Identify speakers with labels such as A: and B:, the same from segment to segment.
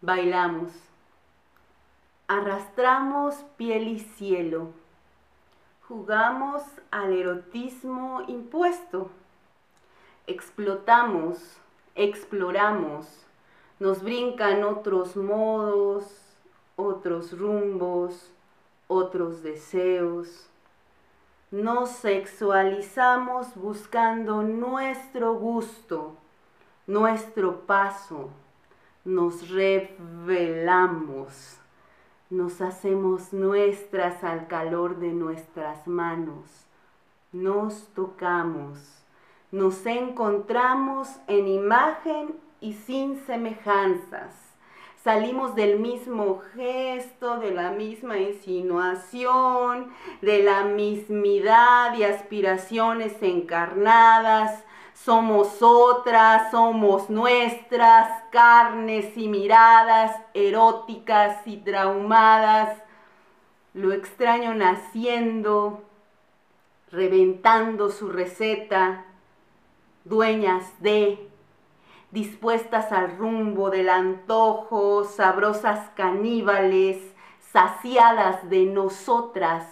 A: bailamos, arrastramos piel y cielo, jugamos al erotismo impuesto, explotamos, exploramos, nos brincan otros modos, otros rumbos, otros deseos. Nos sexualizamos buscando nuestro gusto, nuestro paso, nos revelamos, nos hacemos nuestras al calor de nuestras manos, nos tocamos, nos encontramos en imagen y sin semejanzas. Salimos del mismo gesto, de la misma insinuación, de la mismidad y aspiraciones encarnadas, somos otras, somos nuestras, carnes y miradas eróticas y traumadas. Lo extraño naciendo, reventando su receta, dueñas de, dispuestas al rumbo del antojo, sabrosas caníbales, saciadas de nosotras,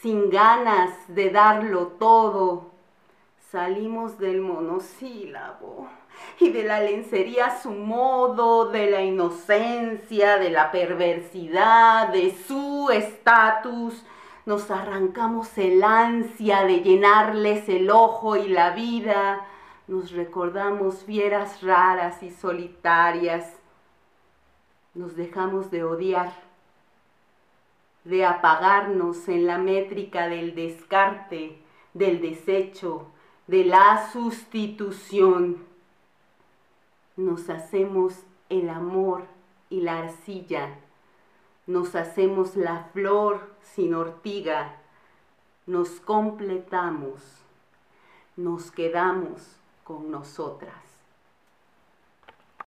A: sin ganas de darlo todo Salimos del monosílabo y de la lencería a su modo, de la inocencia, de la perversidad, de su estatus. Nos arrancamos el ansia de llenarles el ojo y la vida. Nos recordamos fieras raras y solitarias. Nos dejamos de odiar, de apagarnos en la métrica del descarte, del desecho, de la sustitución. Nos hacemos el amor y la arcilla. Nos hacemos la flor sin ortiga. Nos completamos. Nos quedamos con nosotras.